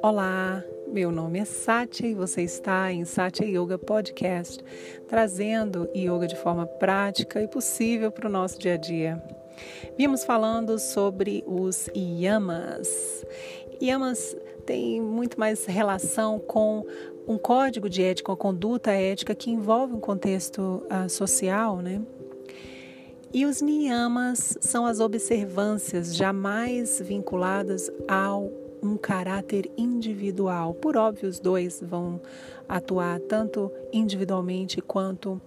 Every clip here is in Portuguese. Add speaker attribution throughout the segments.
Speaker 1: Olá, meu nome é Satya e você está em Satya Yoga Podcast, trazendo yoga de forma prática e possível para o nosso dia a dia. Vimos falando sobre os yamas. Yamas têm muito mais relação com um código de ética, uma conduta ética que envolve um contexto uh, social, né? E os niyamas são as observâncias jamais vinculadas ao um caráter individual. Por óbvio, os dois vão atuar tanto individualmente quanto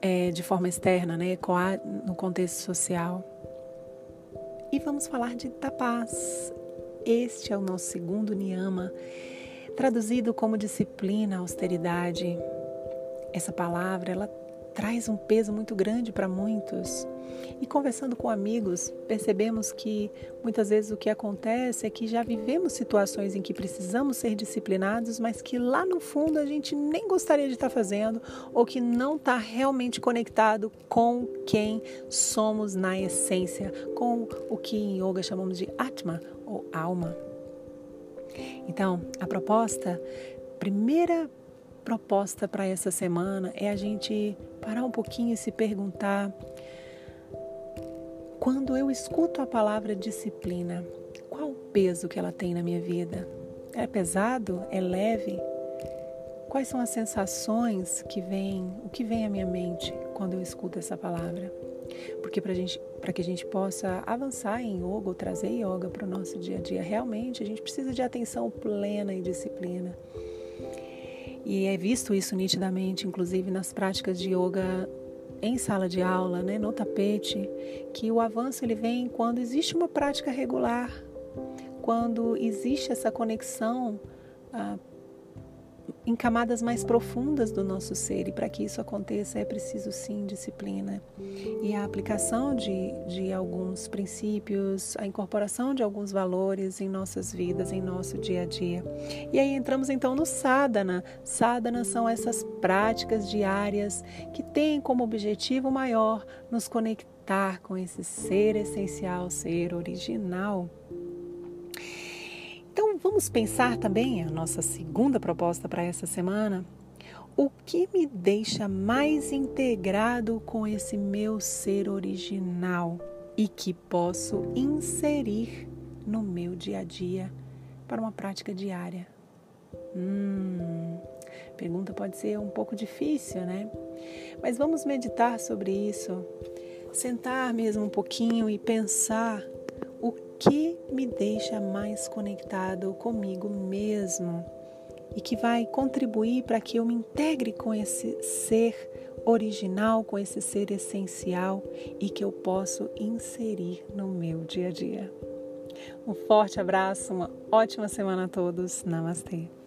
Speaker 1: é, de forma externa, né, no contexto social. E vamos falar de tapas. Este é o nosso segundo niyama, traduzido como disciplina, austeridade. Essa palavra, ela traz um peso muito grande para muitos. E conversando com amigos, percebemos que muitas vezes o que acontece é que já vivemos situações em que precisamos ser disciplinados, mas que lá no fundo a gente nem gostaria de estar fazendo ou que não está realmente conectado com quem somos na essência, com o que em yoga chamamos de Atma ou alma. Então, a proposta, primeira proposta para essa semana é a gente parar um pouquinho e se perguntar: quando eu escuto a palavra disciplina, qual o peso que ela tem na minha vida? É pesado? É leve? Quais são as sensações que vêm, o que vem à minha mente quando eu escuto essa palavra? Porque para que a gente possa avançar em yoga ou trazer yoga para o nosso dia a dia, realmente a gente precisa de atenção plena e disciplina. E é visto isso nitidamente, inclusive nas práticas de yoga em sala de aula, né, no tapete, que o avanço ele vem quando existe uma prática regular, quando existe essa conexão ah, em camadas mais profundas do nosso ser. E para que isso aconteça é preciso sim disciplina. E a aplicação de, de alguns princípios, a incorporação de alguns valores em nossas vidas, em nosso dia a dia. E aí entramos então no sadhana. Sadhana são essas práticas diárias que têm como objetivo maior nos conectar com esse ser essencial, ser original vamos pensar também a nossa segunda proposta para essa semana. O que me deixa mais integrado com esse meu ser original e que posso inserir no meu dia a dia para uma prática diária? Hum, pergunta pode ser um pouco difícil, né? Mas vamos meditar sobre isso, sentar mesmo um pouquinho e pensar que me deixa mais conectado comigo mesmo e que vai contribuir para que eu me integre com esse ser original, com esse ser essencial e que eu posso inserir no meu dia a dia. Um forte abraço, uma ótima semana a todos. Namastê.